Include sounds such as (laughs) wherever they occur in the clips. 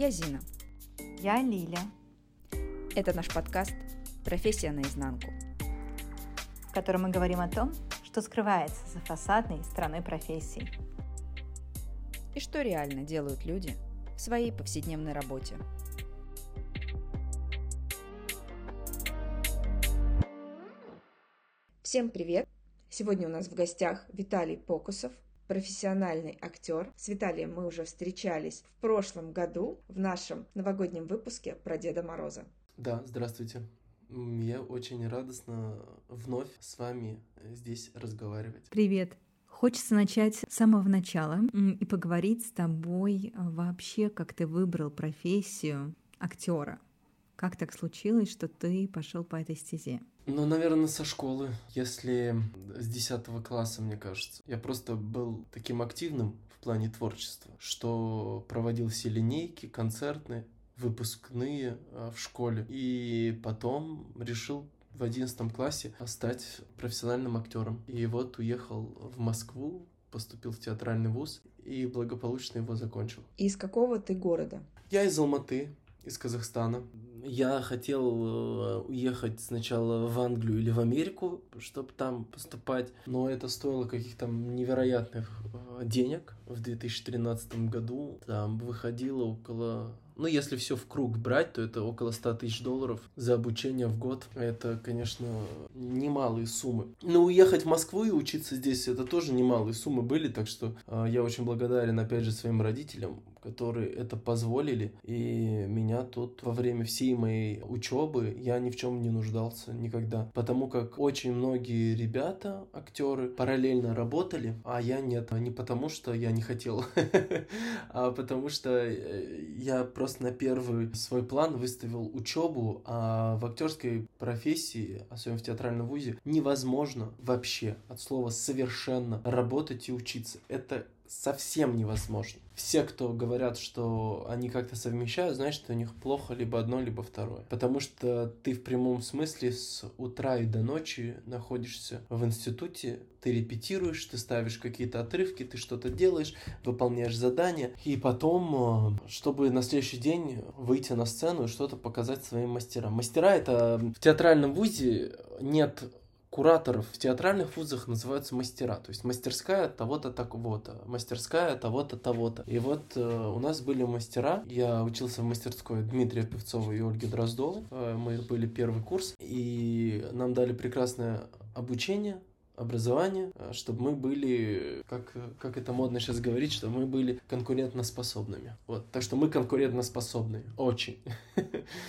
Я Зина. Я Лиля. Это наш подкаст «Профессия наизнанку», в котором мы говорим о том, что скрывается за фасадной стороной профессии. И что реально делают люди в своей повседневной работе. Всем привет! Сегодня у нас в гостях Виталий Покусов, профессиональный актер. С Виталием мы уже встречались в прошлом году в нашем новогоднем выпуске про Деда Мороза. Да, здравствуйте. Мне очень радостно вновь с вами здесь разговаривать. Привет. Хочется начать с самого начала и поговорить с тобой а, вообще, как ты выбрал профессию актера. Как так случилось, что ты пошел по этой стезе? Ну, наверное, со школы, если с 10 класса, мне кажется. Я просто был таким активным в плане творчества, что проводил все линейки, концертные, выпускные а, в школе. И потом решил в одиннадцатом классе стать профессиональным актером. И вот уехал в Москву, поступил в театральный вуз и благополучно его закончил. Из какого ты города? Я из Алматы, из Казахстана. Я хотел э, уехать сначала в Англию или в Америку, чтобы там поступать, но это стоило каких-то невероятных э, денег. В 2013 году там выходило около ну, если все в круг брать, то это около 100 тысяч долларов за обучение в год. Это, конечно, немалые суммы. Но уехать в Москву и учиться здесь, это тоже немалые суммы были, так что э, я очень благодарен, опять же, своим родителям, которые это позволили. И меня тут во время всей моей учебы я ни в чем не нуждался никогда. Потому как очень многие ребята, актеры, параллельно работали, а я нет. Не потому что я не хотел, (laughs) а потому что э, я просто на первый свой план выставил учебу, а в актерской профессии, особенно в театральном вузе, невозможно вообще от слова совершенно работать и учиться. Это совсем невозможно. Все, кто говорят, что они как-то совмещают, значит, у них плохо либо одно, либо второе. Потому что ты в прямом смысле с утра и до ночи находишься в институте, ты репетируешь, ты ставишь какие-то отрывки, ты что-то делаешь, выполняешь задания, и потом, э, чтобы на следующий день выйти на сцену и что-то показать своим мастерам. Мастера это в театральном вузе нет кураторов в театральных вузах называются мастера, то есть мастерская того-то такого-то, мастерская того-то того-то. И вот э, у нас были мастера, я учился в мастерской Дмитрия Певцова и Ольги Дроздовой, э, мы были первый курс, и нам дали прекрасное обучение, образование, э, чтобы мы были, как, как это модно сейчас говорить, чтобы мы были конкурентоспособными. Вот. Так что мы конкурентоспособны. Очень. (laughs)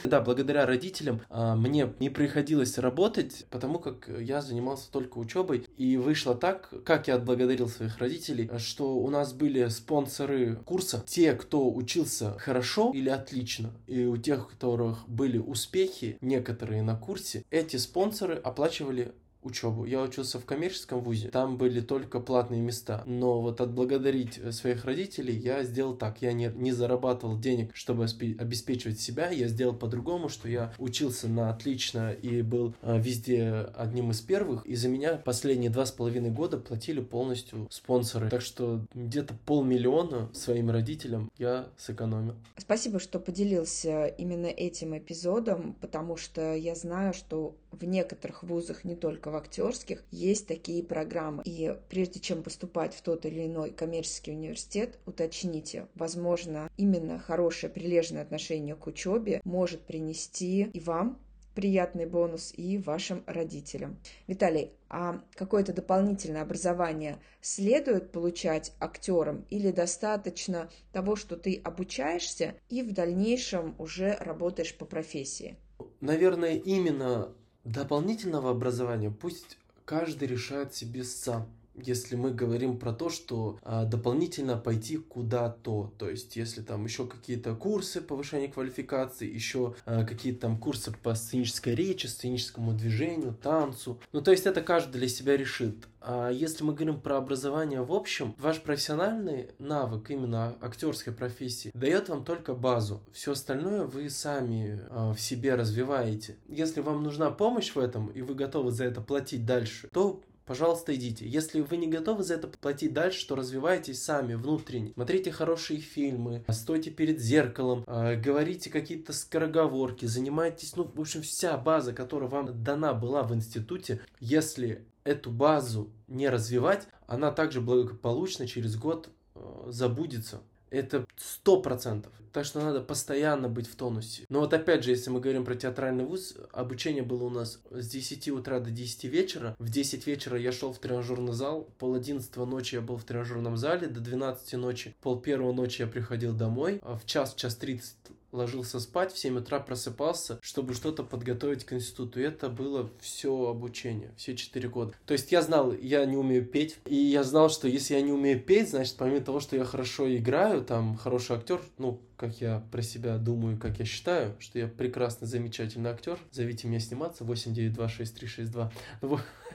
Да, благодаря родителям а, мне не приходилось работать, потому как я занимался только учебой. И вышло так, как я отблагодарил своих родителей, что у нас были спонсоры курса. Те, кто учился хорошо или отлично, и у тех, у которых были успехи, некоторые на курсе, эти спонсоры оплачивали учебу. Я учился в коммерческом вузе, там были только платные места. Но вот отблагодарить э, своих родителей я сделал так. Я не, не зарабатывал денег, чтобы обеспечивать себя. Я сделал по-другому, что я учился на отлично и был э, везде одним из первых. И за меня последние два с половиной года платили полностью спонсоры. Так что где-то полмиллиона своим родителям я сэкономил. Спасибо, что поделился именно этим эпизодом, потому что я знаю, что в некоторых вузах, не только в актерских, есть такие программы. И прежде чем поступать в тот или иной коммерческий университет, уточните, возможно, именно хорошее прилежное отношение к учебе может принести и вам приятный бонус и вашим родителям. Виталий, а какое-то дополнительное образование следует получать актерам или достаточно того, что ты обучаешься и в дальнейшем уже работаешь по профессии? Наверное, именно дополнительного образования. Пусть каждый решает себе сам если мы говорим про то, что а, дополнительно пойти куда-то, то есть если там еще какие-то курсы повышения квалификации, еще а, какие-то там курсы по сценической речи, сценическому движению, танцу, ну то есть это каждый для себя решит. А если мы говорим про образование в общем, ваш профессиональный навык именно актерской профессии дает вам только базу. Все остальное вы сами э, в себе развиваете. Если вам нужна помощь в этом, и вы готовы за это платить дальше, то пожалуйста, идите. Если вы не готовы за это платить дальше, то развивайтесь сами внутренне. Смотрите хорошие фильмы, стойте перед зеркалом, э, говорите какие-то скороговорки, занимайтесь, ну, в общем, вся база, которая вам дана была в институте, если эту базу не развивать, она также благополучно через год э, забудется. Это сто процентов. Так что надо постоянно быть в тонусе. Но вот опять же, если мы говорим про театральный вуз, обучение было у нас с 10 утра до 10 вечера. В 10 вечера я шел в тренажерный зал. Пол 11 ночи я был в тренажерном зале. До 12 ночи, пол первого ночи я приходил домой. А в час, час 30 ложился спать, в 7 утра просыпался, чтобы что-то подготовить к институту. И это было все обучение, все 4 года. То есть я знал, я не умею петь, и я знал, что если я не умею петь, значит, помимо того, что я хорошо играю, там, хороший актер, ну, как я про себя думаю, как я считаю, что я прекрасный, замечательный актер. Зовите меня сниматься 8926362.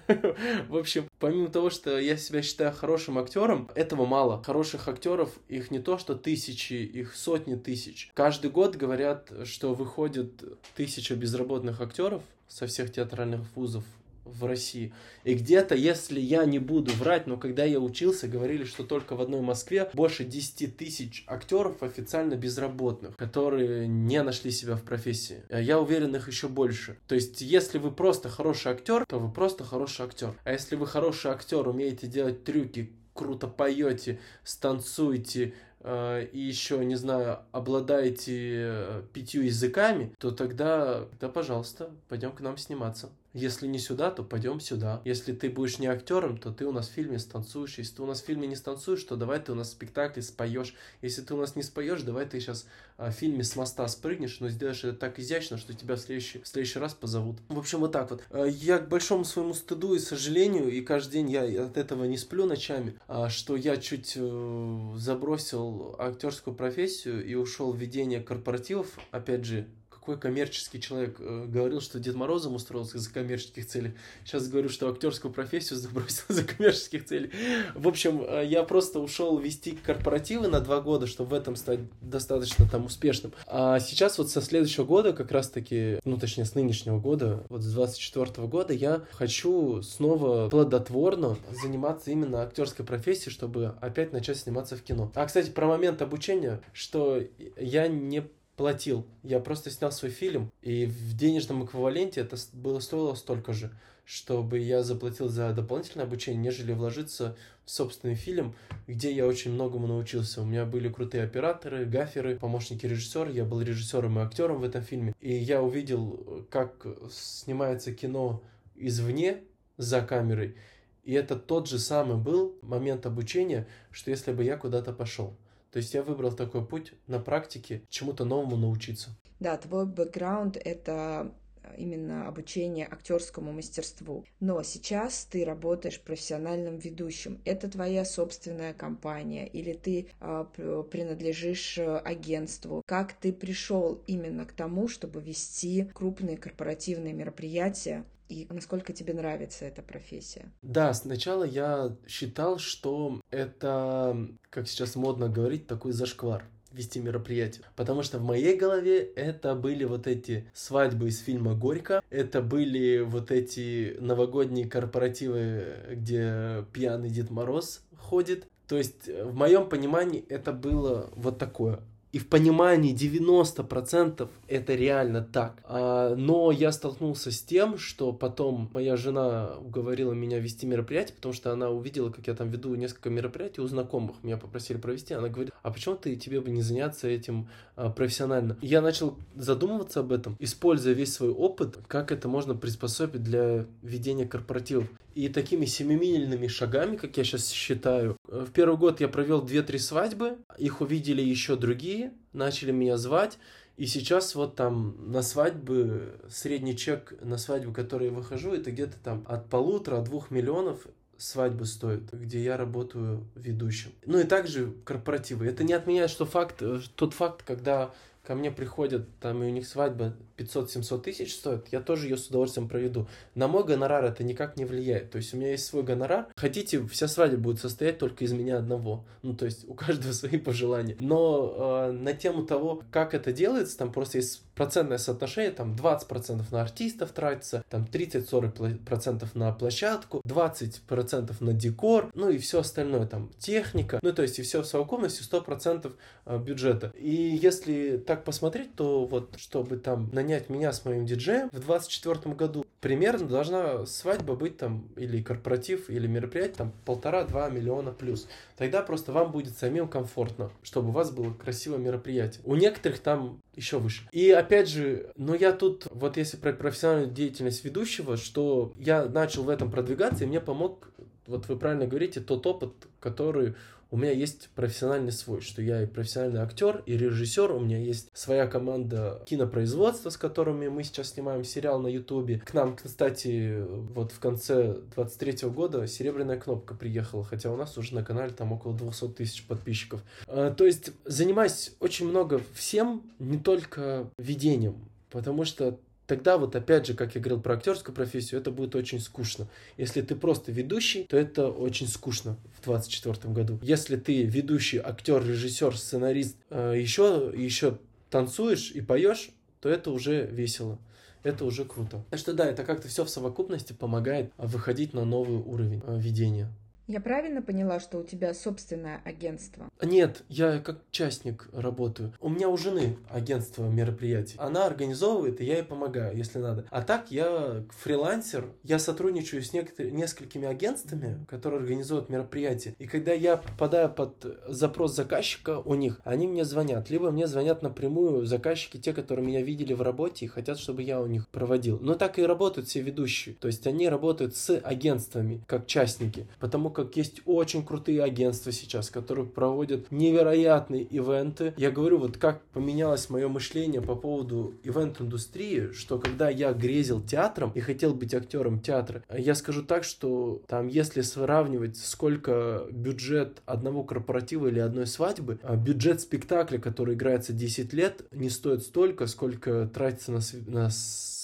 (laughs) В общем, помимо того, что я себя считаю хорошим актером, этого мало. Хороших актеров, их не то, что тысячи, их сотни тысяч. Каждый год говорят, что выходит тысяча безработных актеров со всех театральных вузов в России. И где-то, если я не буду врать, но когда я учился, говорили, что только в одной Москве больше 10 тысяч актеров официально безработных, которые не нашли себя в профессии. А я уверен, их еще больше. То есть, если вы просто хороший актер, то вы просто хороший актер. А если вы хороший актер, умеете делать трюки, круто поете, станцуете, э, и еще, не знаю, обладаете э, пятью языками, то тогда, да, пожалуйста, пойдем к нам сниматься. Если не сюда, то пойдем сюда. Если ты будешь не актером, то ты у нас в фильме станцуешь. Если ты у нас в фильме не станцуешь, то давай ты у нас в спектакле споешь. Если ты у нас не споешь, давай ты сейчас а, в фильме с моста спрыгнешь, но сделаешь это так изящно, что тебя в следующий, в следующий раз позовут. В общем, вот так вот. А, я к большому своему стыду и сожалению, и каждый день я от этого не сплю ночами, а, что я чуть э, забросил актерскую профессию и ушел в ведение корпоративов, опять же, какой коммерческий человек э, говорил, что Дед Морозом устроился из-за коммерческих целей. Сейчас говорю, что актерскую профессию (laughs) забросил из-за коммерческих целей. В общем, э, я просто ушел вести корпоративы на два года, чтобы в этом стать достаточно там успешным. А сейчас вот со следующего года, как раз-таки, ну точнее с нынешнего года, вот с 24 года, я хочу снова плодотворно заниматься именно актерской профессией, чтобы опять начать сниматься в кино. А, кстати, про момент обучения, что я не платил. Я просто снял свой фильм, и в денежном эквиваленте это было стоило столько же, чтобы я заплатил за дополнительное обучение, нежели вложиться в собственный фильм, где я очень многому научился. У меня были крутые операторы, гаферы, помощники режиссера, я был режиссером и актером в этом фильме. И я увидел, как снимается кино извне, за камерой, и это тот же самый был момент обучения, что если бы я куда-то пошел. То есть я выбрал такой путь на практике чему-то новому научиться. Да, твой бэкграунд — это именно обучение актерскому мастерству. Но сейчас ты работаешь профессиональным ведущим. Это твоя собственная компания или ты э, принадлежишь агентству. Как ты пришел именно к тому, чтобы вести крупные корпоративные мероприятия и насколько тебе нравится эта профессия? Да, сначала я считал, что это, как сейчас модно говорить, такой зашквар вести мероприятие. Потому что в моей голове это были вот эти свадьбы из фильма «Горько», это были вот эти новогодние корпоративы, где пьяный Дед Мороз ходит. То есть в моем понимании это было вот такое. И в понимании 90% это реально так. А, но я столкнулся с тем, что потом моя жена уговорила меня вести мероприятие, потому что она увидела, как я там веду несколько мероприятий у знакомых. Меня попросили провести. Она говорит, а почему ты тебе бы не заняться этим а, профессионально? Я начал задумываться об этом, используя весь свой опыт, как это можно приспособить для ведения корпоративов. И такими семимильными шагами, как я сейчас считаю, в первый год я провел 2-3 свадьбы, их увидели еще другие, начали меня звать, и сейчас вот там на свадьбы, средний чек на свадьбу, который я выхожу, это где-то там от полутора, двух миллионов свадьбы стоит, где я работаю ведущим. Ну и также корпоративы. Это не отменяет, что факт, тот факт, когда ко мне приходят, там, и у них свадьба 500-700 тысяч стоит, я тоже ее с удовольствием проведу. На мой гонорар это никак не влияет. То есть у меня есть свой гонорар. Хотите, вся свадьба будет состоять только из меня одного. Ну, то есть у каждого (laughs) свои пожелания. Но э, на тему того, как это делается, там просто есть процентное соотношение, там 20% на артистов тратится, там 30-40% на площадку, 20% на декор, ну и все остальное, там техника, ну то есть и все в совокупности 100% э, бюджета. И если так посмотреть, то вот чтобы там нанять меня с моим диджеем в 2024 году, примерно должна свадьба быть там или корпоратив, или мероприятие там полтора-два миллиона плюс. Тогда просто вам будет самим комфортно, чтобы у вас было красивое мероприятие. У некоторых там еще выше. И опять же, но я тут, вот если про профессиональную деятельность ведущего, что я начал в этом продвигаться, и мне помог, вот вы правильно говорите, тот опыт, который у меня есть профессиональный свой, что я и профессиональный актер, и режиссер, у меня есть своя команда кинопроизводства, с которыми мы сейчас снимаем сериал на ютубе. К нам, кстати, вот в конце 23 года серебряная кнопка приехала, хотя у нас уже на канале там около 200 тысяч подписчиков. А, то есть занимаюсь очень много всем, не только ведением, потому что тогда вот опять же, как я говорил про актерскую профессию, это будет очень скучно. Если ты просто ведущий, то это очень скучно в 2024 году. Если ты ведущий, актер, режиссер, сценарист, еще, э, еще танцуешь и поешь, то это уже весело. Это уже круто. Так что да, это как-то все в совокупности помогает выходить на новый уровень э, ведения. Я правильно поняла, что у тебя собственное агентство? Нет, я как частник работаю. У меня у жены агентство мероприятий. Она организовывает, и я ей помогаю, если надо. А так я фрилансер, я сотрудничаю с некотор- несколькими агентствами, которые организуют мероприятия. И когда я попадаю под запрос заказчика у них, они мне звонят. Либо мне звонят напрямую заказчики, те, которые меня видели в работе и хотят, чтобы я у них проводил. Но так и работают все ведущие. То есть они работают с агентствами, как частники. Потому как есть очень крутые агентства сейчас, которые проводят невероятные ивенты. Я говорю, вот как поменялось мое мышление по поводу ивент-индустрии, что когда я грезил театром и хотел быть актером театра, я скажу так, что там, если сравнивать, сколько бюджет одного корпоратива или одной свадьбы, а бюджет спектакля, который играется 10 лет, не стоит столько, сколько тратится на, на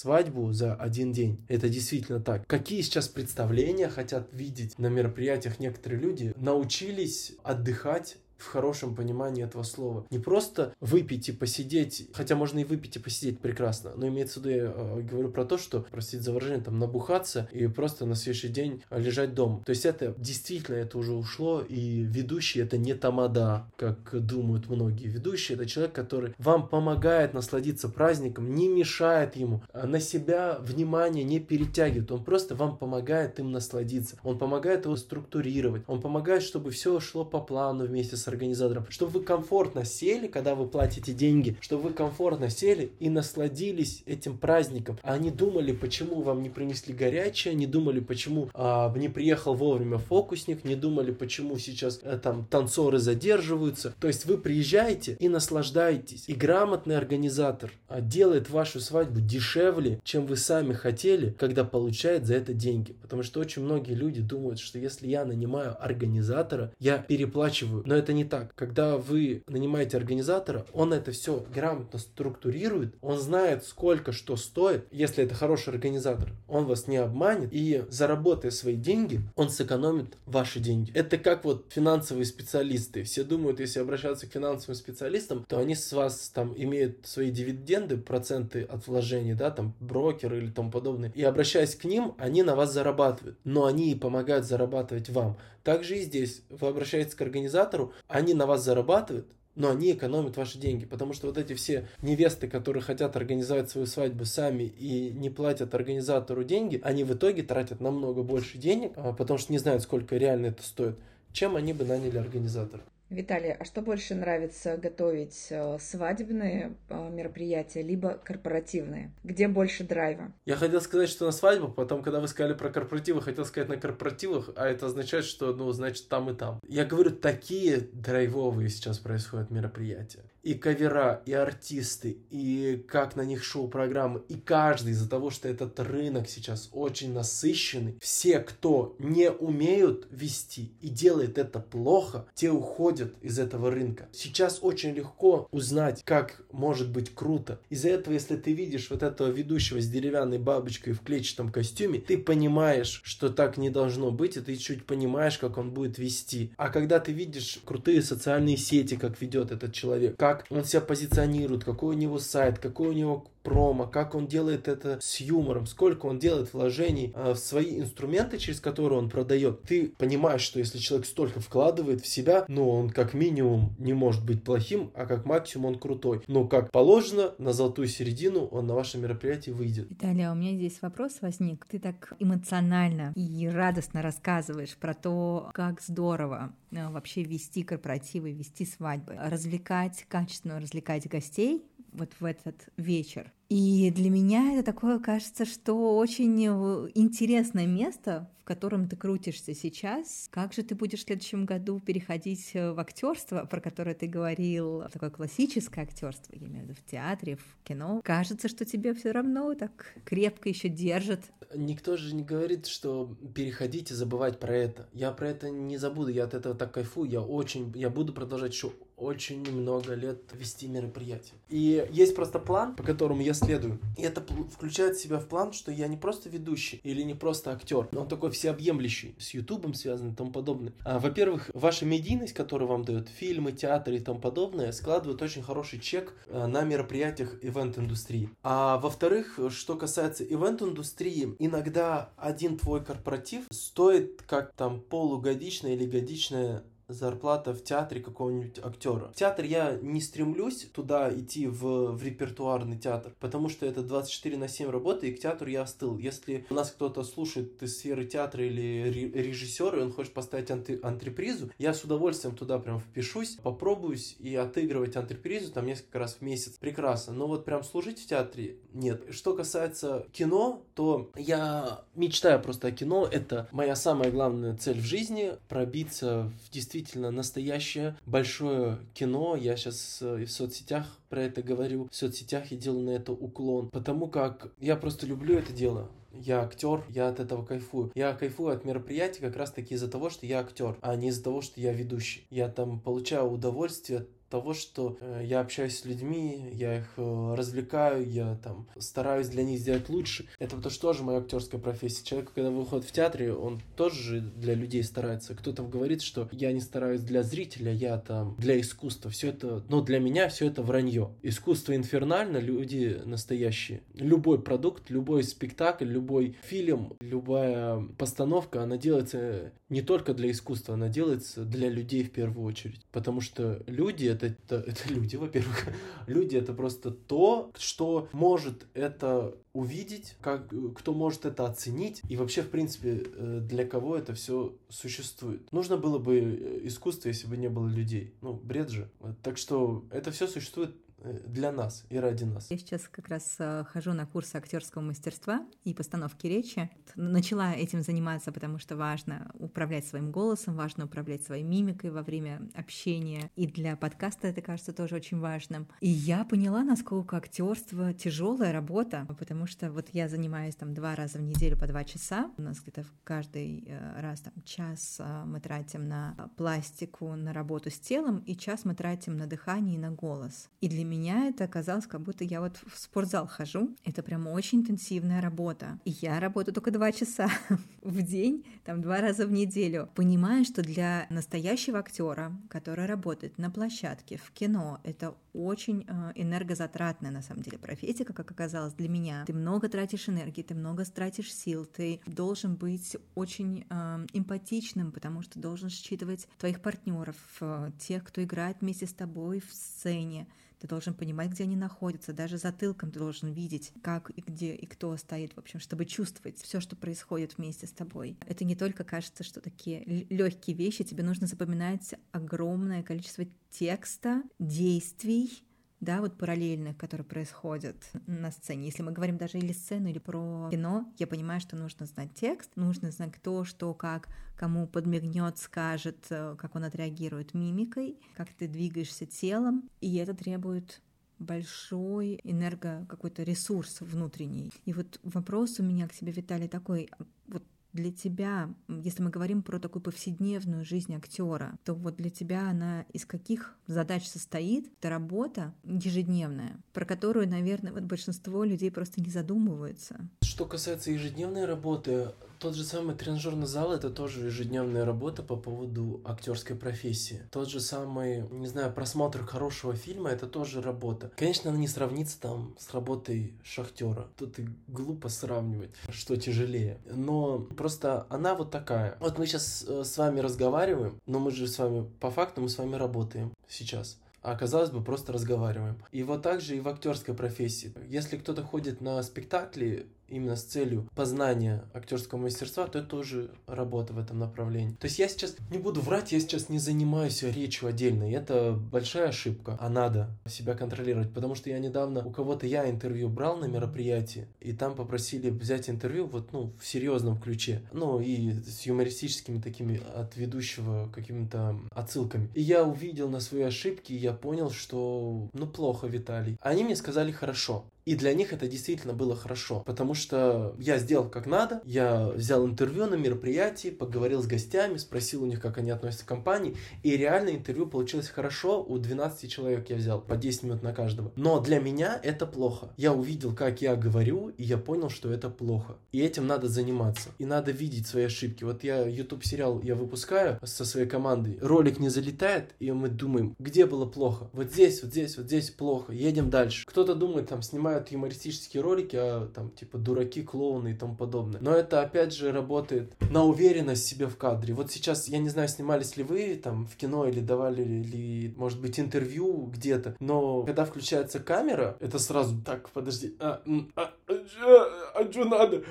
свадьбу за один день. Это действительно так. Какие сейчас представления хотят видеть на мероприятиях некоторые люди, научились отдыхать в хорошем понимании этого слова. Не просто выпить и посидеть, хотя можно и выпить и посидеть прекрасно, но имеется в виду, я э, говорю про то, что, простите за выражение, там набухаться и просто на следующий день лежать дома. То есть это действительно, это уже ушло, и ведущий это не тамада, как думают многие. Ведущий это человек, который вам помогает насладиться праздником, не мешает ему, а на себя внимание не перетягивает, он просто вам помогает им насладиться, он помогает его структурировать, он помогает, чтобы все шло по плану вместе с организатором, чтобы вы комфортно сели, когда вы платите деньги, чтобы вы комфортно сели и насладились этим праздником, а не думали, почему вам не принесли горячее, не думали, почему а, не приехал вовремя фокусник, не думали, почему сейчас а, там танцоры задерживаются. То есть вы приезжаете и наслаждаетесь. И грамотный организатор а, делает вашу свадьбу дешевле, чем вы сами хотели, когда получает за это деньги. Потому что очень многие люди думают, что если я нанимаю организатора, я переплачиваю. Но это не не так. Когда вы нанимаете организатора, он это все грамотно структурирует, он знает, сколько что стоит. Если это хороший организатор, он вас не обманет и заработая свои деньги, он сэкономит ваши деньги. Это как вот финансовые специалисты. Все думают, если обращаться к финансовым специалистам, то они с вас там имеют свои дивиденды, проценты от вложений, да, там брокеры или тому подобное. И обращаясь к ним, они на вас зарабатывают. Но они и помогают зарабатывать вам. Также и здесь. Вы обращаетесь к организатору, они на вас зарабатывают, но они экономят ваши деньги, потому что вот эти все невесты, которые хотят организовать свою свадьбу сами и не платят организатору деньги, они в итоге тратят намного больше денег, а, потому что не знают, сколько реально это стоит, чем они бы наняли организатора. Виталий, а что больше нравится готовить, э, свадебные э, мероприятия, либо корпоративные? Где больше драйва? Я хотел сказать, что на свадьбу, потом, когда вы сказали про корпоративы, хотел сказать на корпоративах, а это означает, что, ну, значит, там и там. Я говорю, такие драйвовые сейчас происходят мероприятия. И кавера, и артисты, и как на них шоу-программы, и каждый из-за того, что этот рынок сейчас очень насыщенный, все, кто не умеют вести и делает это плохо, те уходят из этого рынка. Сейчас очень легко узнать, как может быть круто. Из-за этого, если ты видишь вот этого ведущего с деревянной бабочкой в клетчатом костюме, ты понимаешь, что так не должно быть, и ты чуть понимаешь, как он будет вести. А когда ты видишь крутые социальные сети, как ведет этот человек, как он себя позиционирует, какой у него сайт, какой у него промо, как он делает это с юмором, сколько он делает вложений э, в свои инструменты, через которые он продает. Ты понимаешь, что если человек столько вкладывает в себя, ну, он как минимум не может быть плохим, а как максимум он крутой. Но как положено, на золотую середину он на ваше мероприятие выйдет. Виталий, а у меня здесь вопрос возник. Ты так эмоционально и радостно рассказываешь про то, как здорово э, вообще вести корпоративы, вести свадьбы, развлекать, качественно развлекать гостей, вот в этот вечер. И для меня это такое, кажется, что очень э, интересное место, в котором ты крутишься сейчас. Как же ты будешь в следующем году переходить э, в актерство, про которое ты говорил, такое классическое актерство, я имею в виду в театре, в кино. Кажется, что тебе все равно так крепко еще держит. Никто же не говорит, что переходить и забывать про это. Я про это не забуду, я от этого так кайфую, я очень, я буду продолжать еще очень много лет вести мероприятия. И есть просто план, по которому я следую. И это включает в себя в план, что я не просто ведущий или не просто актер, но он такой всеобъемлющий, с Ютубом связан и тому подобное. А, во-первых, ваша медийность, которую вам дают фильмы, театры и тому подобное, складывает очень хороший чек а, на мероприятиях ивент-индустрии. А во-вторых, что касается ивент-индустрии, иногда один твой корпоратив стоит как там полугодичная или годичная зарплата в театре какого-нибудь актера. В театр я не стремлюсь туда идти в, в репертуарный театр, потому что это 24 на 7 работа, и к театру я остыл. Если у нас кто-то слушает из сферы театра или режиссер, и он хочет поставить анти антрепризу, я с удовольствием туда прям впишусь, попробуюсь и отыгрывать антрепризу там несколько раз в месяц. Прекрасно. Но вот прям служить в театре нет. Что касается кино, то я мечтаю просто о кино. Это моя самая главная цель в жизни — пробиться в действительно настоящее большое кино. Я сейчас э, в соцсетях про это говорю. В соцсетях я делаю на это уклон. Потому как я просто люблю это дело. Я актер, я от этого кайфую. Я кайфую от мероприятий как раз таки из-за того, что я актер, а не из-за того, что я ведущий. Я там получаю удовольствие того, что э, я общаюсь с людьми, я их э, развлекаю, я там стараюсь для них сделать лучше. Это потому что тоже моя актерская профессия. Человек, когда выходит в театре, он тоже для людей старается. Кто-то говорит, что я не стараюсь для зрителя, я там для искусства. Все это, но для меня все это вранье. Искусство инфернально, люди настоящие. Любой продукт, любой спектакль, любой фильм, любая постановка, она делается не только для искусства, она делается для людей в первую очередь. Потому что люди это это, это, (laughs) это люди, во-первых. Люди это просто то, что может это увидеть, как, кто может это оценить и вообще, в принципе, э, для кого это все существует. Нужно было бы э, искусство, если бы не было людей. Ну, бред же. Так что это все существует для нас и ради нас. Я сейчас как раз э, хожу на курсы актерского мастерства и постановки речи. Начала этим заниматься, потому что важно управлять своим голосом, важно управлять своей мимикой во время общения. И для подкаста это кажется тоже очень важным. И я поняла, насколько актерство тяжелая работа, потому что вот я занимаюсь там два раза в неделю по два часа. У нас где-то каждый э, раз там час мы тратим на пластику, на работу с телом, и час мы тратим на дыхание и на голос. И для меня это оказалось, как будто я вот в спортзал хожу. Это прям очень интенсивная работа. И я работаю только два часа (laughs) в день, там два раза в неделю. Понимаю, что для настоящего актера, который работает на площадке, в кино, это очень э, энергозатратная на самом деле профессия, как оказалось для меня. Ты много тратишь энергии, ты много тратишь сил, ты должен быть очень э, эмпатичным, потому что должен считывать твоих партнеров, э, тех, кто играет вместе с тобой в сцене. Ты должен понимать, где они находятся, даже затылком ты должен видеть, как и где и кто стоит, в общем, чтобы чувствовать все, что происходит вместе с тобой. Это не только кажется, что такие легкие вещи, тебе нужно запоминать огромное количество текста, действий, да, вот параллельных, которые происходят на сцене. Если мы говорим даже или сцену, или про кино, я понимаю, что нужно знать текст, нужно знать кто, что, как, кому подмигнет, скажет, э, как он отреагирует мимикой, как ты двигаешься телом, и это требует большой энерго какой-то ресурс внутренний. И вот вопрос у меня к тебе, Виталий, такой, вот для тебя, если мы говорим про такую повседневную жизнь актера, то вот для тебя она из каких задач состоит? Это работа ежедневная, про которую, наверное, вот большинство людей просто не задумываются. Что касается ежедневной работы, тот же самый тренажерный зал это тоже ежедневная работа по поводу актерской профессии. Тот же самый, не знаю, просмотр хорошего фильма это тоже работа. Конечно, она не сравнится там с работой шахтера. Тут и глупо сравнивать, что тяжелее. Но просто она вот такая. Вот мы сейчас э, с вами разговариваем, но мы же с вами по факту мы с вами работаем сейчас а казалось бы просто разговариваем. И вот так же и в актерской профессии. Если кто-то ходит на спектакли, именно с целью познания актерского мастерства, то это тоже работа в этом направлении. То есть я сейчас не буду врать, я сейчас не занимаюсь речью отдельно, и это большая ошибка, а надо себя контролировать, потому что я недавно у кого-то я интервью брал на мероприятии, и там попросили взять интервью вот, ну, в серьезном ключе, ну, и с юмористическими такими от ведущего какими-то отсылками. И я увидел на свои ошибки, и я понял, что, ну, плохо, Виталий. Они мне сказали хорошо. И для них это действительно было хорошо, потому что я сделал как надо, я взял интервью на мероприятии, поговорил с гостями, спросил у них, как они относятся к компании, и реально интервью получилось хорошо, у 12 человек я взял, по 10 минут на каждого. Но для меня это плохо. Я увидел, как я говорю, и я понял, что это плохо. И этим надо заниматься, и надо видеть свои ошибки. Вот я YouTube сериал я выпускаю со своей командой, ролик не залетает, и мы думаем, где было плохо? Вот здесь, вот здесь, вот здесь плохо, едем дальше. Кто-то думает, там, снимать снимают юмористические ролики, а там типа дураки, клоуны и тому подобное. Но это опять же работает на уверенность себе в кадре. Вот сейчас, я не знаю, снимались ли вы там в кино или давали ли, может быть, интервью где-то, но когда включается камера, это сразу так, подожди, а, а, а, а что надо?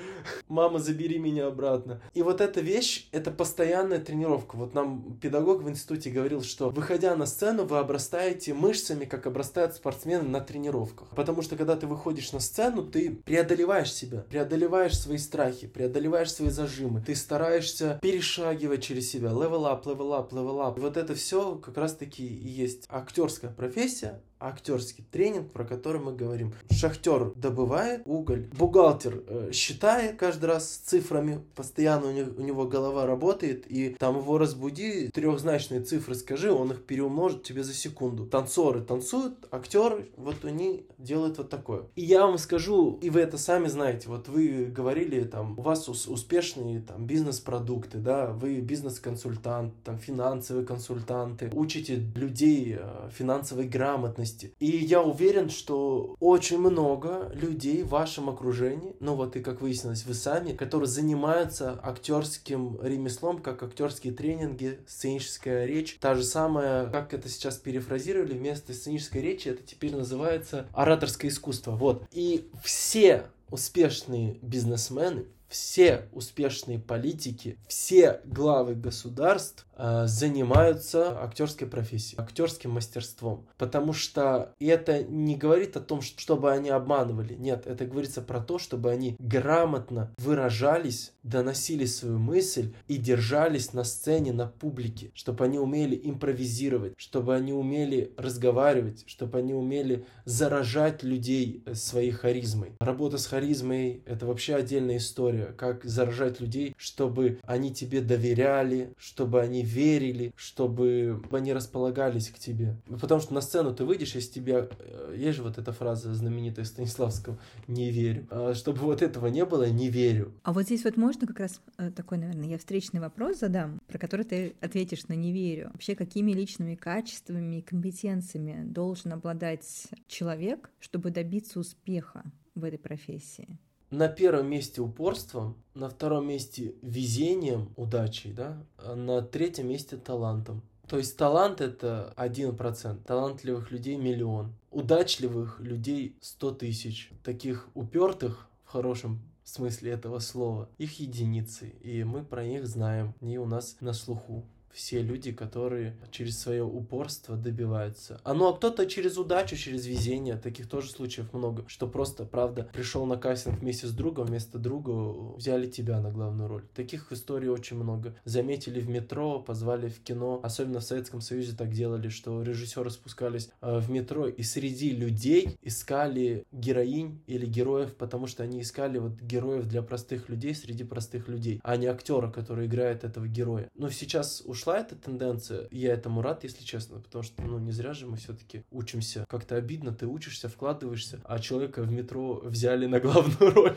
Мама, забери меня обратно. И вот эта вещь, это постоянная тренировка. Вот нам педагог в институте говорил, что выходя на сцену, вы обрастаете мышцами, как обрастают спортсмены на тренировках. Потому что когда ты выходишь на сцену, ты преодолеваешь себя, преодолеваешь свои страхи, преодолеваешь свои зажимы, ты стараешься перешагивать через себя, up, level up, level up. И вот это все как раз-таки и есть актерская профессия, актерский тренинг, про который мы говорим. Шахтер добывает уголь, бухгалтер э, считает каждый раз цифрами, постоянно у него, у него голова работает, и там его разбуди, трехзначные цифры скажи, он их переумножит тебе за секунду. Танцоры танцуют, актеры, вот они делают вот такое. И я вам скажу, и вы это сами знаете, вот вы говорили, там, у вас успешные там бизнес-продукты, да, вы бизнес-консультант, там, финансовые консультанты, учите людей э, финансовой грамотности, месте. И я уверен, что очень много людей в вашем окружении, ну вот и как выяснилось, вы сами, которые занимаются актерским ремеслом, как актерские тренинги, сценическая речь. Та же самая, как это сейчас перефразировали, вместо сценической речи это теперь называется ораторское искусство. Вот. И все успешные бизнесмены, все успешные политики, все главы государств Э, занимаются актерской профессией, актерским мастерством. Потому что это не говорит о том, чтобы они обманывали. Нет, это говорится про то, чтобы они грамотно выражались, доносили свою мысль и держались на сцене, на публике. Чтобы они умели импровизировать, чтобы они умели разговаривать, чтобы они умели заражать людей своей харизмой. Работа с харизмой — это вообще отдельная история. Как заражать людей, чтобы они тебе доверяли, чтобы они верили, чтобы они располагались к тебе. Потому что на сцену ты выйдешь, если тебе... Э, есть же вот эта фраза знаменитая Станиславского «не верю». А чтобы вот этого не было, не верю. А вот здесь вот можно как раз э, такой, наверное, я встречный вопрос задам, про который ты ответишь на «не верю». Вообще, какими личными качествами и компетенциями должен обладать человек, чтобы добиться успеха в этой профессии? на первом месте упорством, на втором месте везением, удачей, да, а на третьем месте талантом. То есть талант это 1%, талантливых людей миллион, удачливых людей 100 тысяч, таких упертых в хорошем смысле этого слова, их единицы, и мы про них знаем, они у нас на слуху все люди, которые через свое упорство добиваются. А ну а кто-то через удачу, через везение, таких тоже случаев много, что просто, правда, пришел на кастинг вместе с другом, вместо друга взяли тебя на главную роль. Таких историй очень много. Заметили в метро, позвали в кино. Особенно в Советском Союзе так делали, что режиссеры спускались э, в метро и среди людей искали героинь или героев, потому что они искали вот героев для простых людей среди простых людей, а не актера, который играет этого героя. Но сейчас ушла эта тенденция, я этому рад, если честно, потому что, ну, не зря же мы все-таки учимся. Как-то обидно, ты учишься, вкладываешься, а человека в метро взяли на главную (laughs) роль.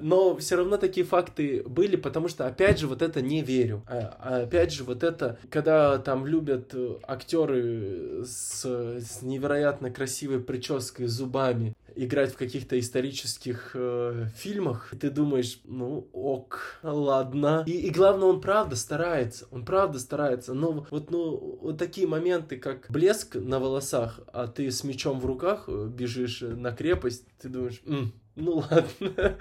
Но все равно такие факты были, потому что, опять же, вот это не верю. А, а опять же, вот это, когда там любят э, актеры с, с невероятно красивой прической, зубами, играть в каких-то исторических э, фильмах, и ты думаешь, ну ок, ладно. И, и главное, он правда старается, он правда старается. Но вот, ну, вот такие моменты, как блеск на волосах, а ты с мечом в руках э, бежишь на крепость, ты думаешь, М, ну ладно, (laughs)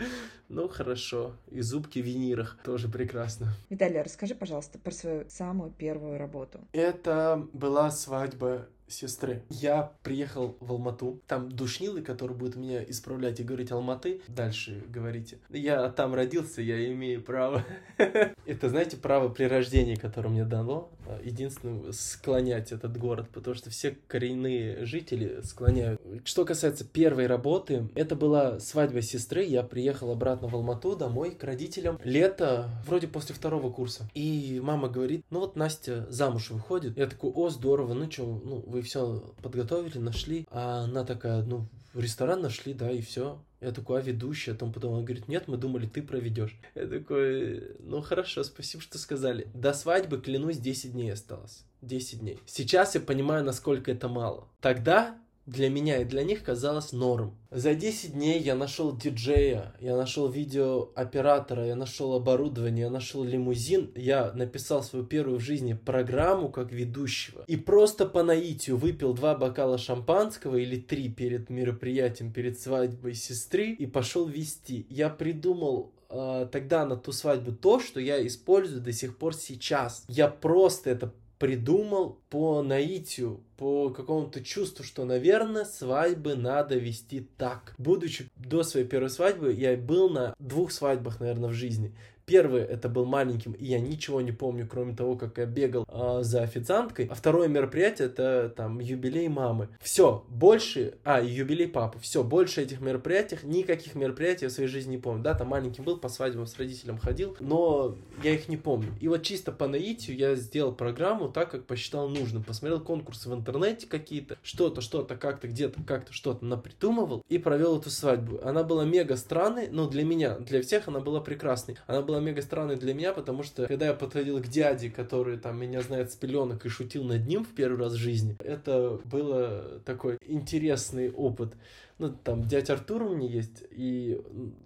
ну хорошо. И зубки в винирах тоже прекрасно. Виталий, расскажи, пожалуйста, про свою самую первую работу. Это была свадьба сестры. Я приехал в Алмату. Там душнилы, который будет меня исправлять и говорить Алматы. Дальше говорите. Я там родился, я имею право. (laughs) Это, знаете, право при рождении, которое мне дано. Единственное, склонять этот город, потому что все коренные жители склоняют. Что касается первой работы, это была свадьба сестры. Я приехал обратно в Алмату домой к родителям. Лето, вроде после второго курса. И мама говорит, ну вот Настя замуж выходит. Я такой, о, здорово, ну что, ну вы все подготовили, нашли. А она такая, ну, в ресторан нашли, да, и все. Я такой, а ведущий? А потом потом она говорит, нет, мы думали, ты проведешь. Я такой, ну хорошо, спасибо, что сказали. До свадьбы, клянусь, 10 дней осталось. 10 дней. Сейчас я понимаю, насколько это мало. Тогда для меня и для них казалось норм. За 10 дней я нашел диджея, я нашел видеооператора, я нашел оборудование, я нашел лимузин, я написал свою первую в жизни программу как ведущего. И просто по наитию выпил два бокала шампанского или три перед мероприятием, перед свадьбой сестры и пошел вести. Я придумал э, тогда на ту свадьбу то, что я использую до сих пор сейчас. Я просто это придумал по наитию, по какому-то чувству, что, наверное, свадьбы надо вести так. Будучи до своей первой свадьбы, я был на двух свадьбах, наверное, в жизни. Первый это был маленьким, и я ничего не помню, кроме того, как я бегал э, за официанткой. А второе мероприятие это там юбилей мамы. Все, больше, а, юбилей папы. Все, больше этих мероприятий, никаких мероприятий в своей жизни не помню. Да, там маленьким был, по свадьбам с родителем ходил, но я их не помню. И вот чисто по наитию я сделал программу так, как посчитал нужным. Посмотрел конкурсы в интернете какие-то, что-то, что-то, как-то, где-то, как-то, что-то напридумывал и провел эту свадьбу. Она была мега странной, но для меня, для всех она была прекрасной. Она была мега странной для меня, потому что когда я подходил к дяде, который там меня знает с пеленок и шутил над ним в первый раз в жизни, это было такой интересный опыт ну, там, дядя Артур у меня есть, и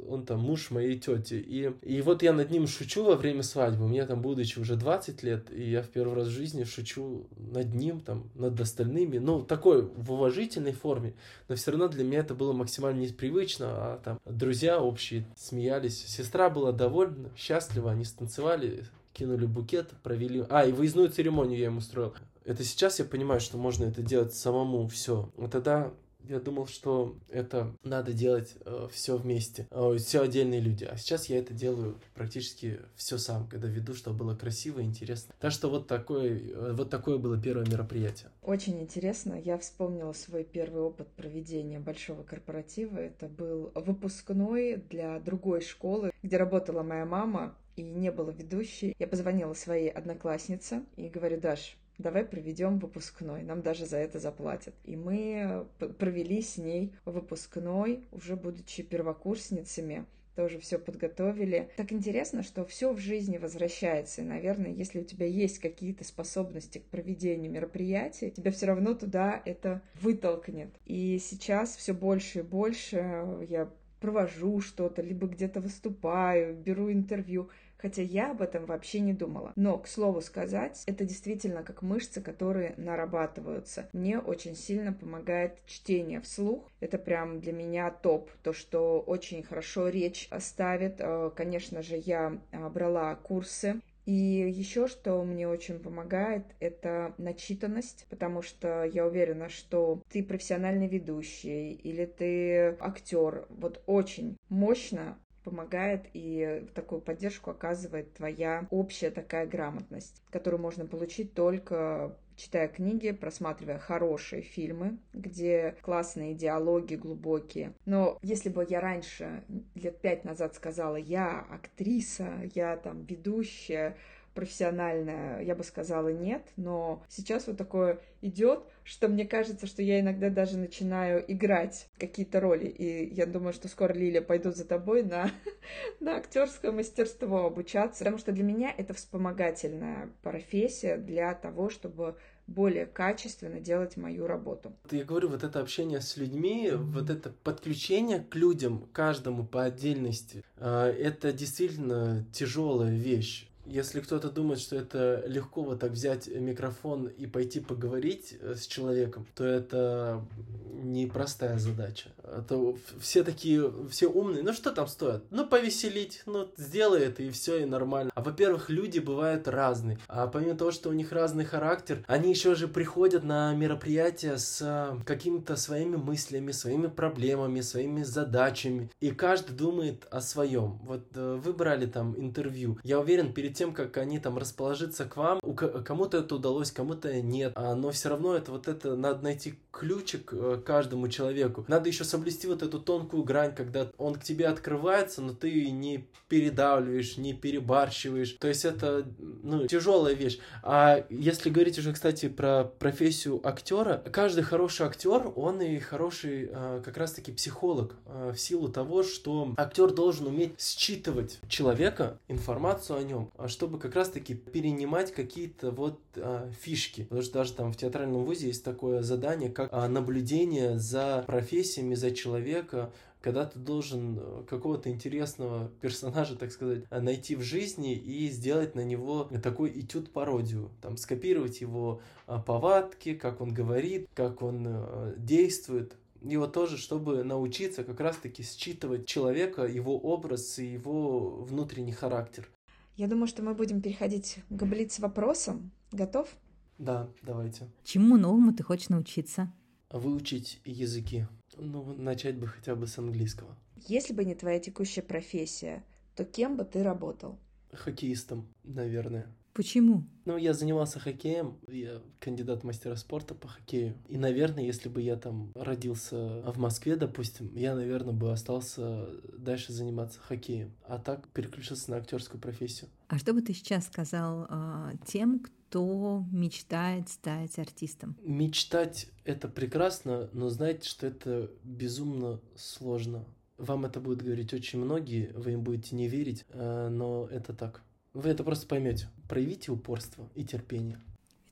он там муж моей тети, и, и вот я над ним шучу во время свадьбы, мне там, будучи уже 20 лет, и я в первый раз в жизни шучу над ним, там, над остальными, ну, такой, в уважительной форме, но все равно для меня это было максимально непривычно, а там друзья общие смеялись, сестра была довольна, счастлива, они станцевали, кинули букет, провели... А, и выездную церемонию я им устроил. Это сейчас я понимаю, что можно это делать самому, все. А тогда я думал, что это надо делать э, все вместе, э, все отдельные люди. А сейчас я это делаю практически все сам, когда веду, чтобы было красиво и интересно. Так что вот такое, э, вот такое было первое мероприятие. Очень интересно. Я вспомнила свой первый опыт проведения большого корпоратива. Это был выпускной для другой школы, где работала моя мама и не было ведущей. Я позвонила своей однокласснице и говорю, Даш, давай проведем выпускной, нам даже за это заплатят. И мы провели с ней выпускной, уже будучи первокурсницами, тоже все подготовили. Так интересно, что все в жизни возвращается. И, наверное, если у тебя есть какие-то способности к проведению мероприятий, тебя все равно туда это вытолкнет. И сейчас все больше и больше я провожу что-то, либо где-то выступаю, беру интервью хотя я об этом вообще не думала. Но, к слову сказать, это действительно как мышцы, которые нарабатываются. Мне очень сильно помогает чтение вслух. Это прям для меня топ. То, что очень хорошо речь ставит. Э, конечно же, я э, брала курсы И еще что мне очень помогает, это начитанность, потому что я уверена, что ты профессиональный ведущий или ты актер, вот очень мощно помогает и такую поддержку оказывает твоя общая такая грамотность, которую можно получить только читая книги, просматривая хорошие фильмы, где классные диалоги глубокие. Но если бы я раньше, лет пять назад сказала, я актриса, я там ведущая, профессиональная, я бы сказала нет, но сейчас вот такое идет, что мне кажется, что я иногда даже начинаю играть какие-то роли, и я думаю, что скоро, Лиля, пойду за тобой на, (laughs) на актерское мастерство обучаться, потому что для меня это вспомогательная профессия для того, чтобы более качественно делать мою работу. Я говорю, вот это общение с людьми, вот это подключение к людям, каждому по отдельности, а, это действительно тяжелая вещь. Если кто-то думает, что это легко вот так взять микрофон и пойти поговорить э, с человеком, то это непростая задача. А то все такие, все умные, ну что там стоит? Ну повеселить, ну сделай это и все, и нормально. А во-первых, люди бывают разные. А помимо того, что у них разный характер, они еще же приходят на мероприятия с э, какими-то своими мыслями, своими проблемами, своими задачами. И каждый думает о своем. Вот э, вы брали там интервью. Я уверен, перед тем, как они там расположиться к вам, у кому-то это удалось, кому-то нет. А, но все равно это вот это надо найти ключик э, каждому человеку. Надо еще соблюсти вот эту тонкую грань, когда он к тебе открывается, но ты не передавливаешь, не перебарщиваешь. То есть это, ну, тяжелая вещь. А если говорить уже, кстати, про профессию актера, каждый хороший актер, он и хороший э, как раз-таки психолог э, в силу того, что актер должен уметь считывать человека, информацию о нем, чтобы как раз-таки перенимать какие-то вот а, фишки. Потому что даже там в театральном вузе есть такое задание, как а, наблюдение за профессиями, за человека, когда ты должен э, какого-то интересного персонажа, так сказать, найти в жизни и сделать на него такой этюд-пародию. Там, скопировать его а, повадки, как он говорит, как он э, действует. Вот тоже, чтобы научиться как раз-таки считывать человека, его образ и его внутренний характер. Я думаю, что мы будем переходить к блиц-вопросам. Готов? Да, давайте. Чему новому ты хочешь научиться? Выучить языки. Ну, начать бы хотя бы с английского. Если бы не твоя текущая профессия, то кем бы ты работал? Хоккеистом, наверное. Почему? Ну, я занимался хоккеем, я кандидат мастера спорта по хоккею. И, наверное, если бы я там родился в Москве, допустим, я, наверное, бы остался дальше заниматься хоккеем. А так переключился на актерскую профессию. А что бы ты сейчас сказал э, тем, кто мечтает стать артистом? Мечтать — это прекрасно, но знаете, что это безумно сложно. Вам это будут говорить очень многие, вы им будете не верить, э, но это так. Вы это просто поймете. Проявите упорство и терпение.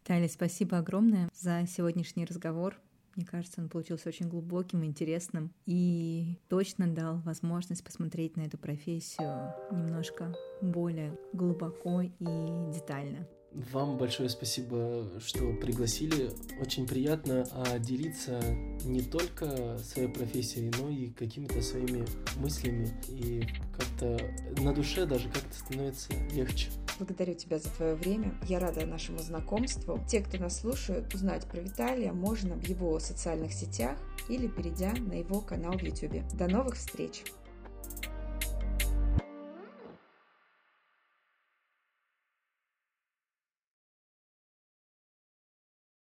Виталий, спасибо огромное за сегодняшний разговор. Мне кажется, он получился очень глубоким, интересным и точно дал возможность посмотреть на эту профессию немножко более глубоко и детально. Вам большое спасибо, что пригласили. Очень приятно а, делиться не только своей профессией, но и какими-то своими мыслями. И как-то на душе даже как-то становится легче. Благодарю тебя за твое время. Я рада нашему знакомству. Те, кто нас слушает, узнать про Виталия можно в его социальных сетях или перейдя на его канал в YouTube. До новых встреч!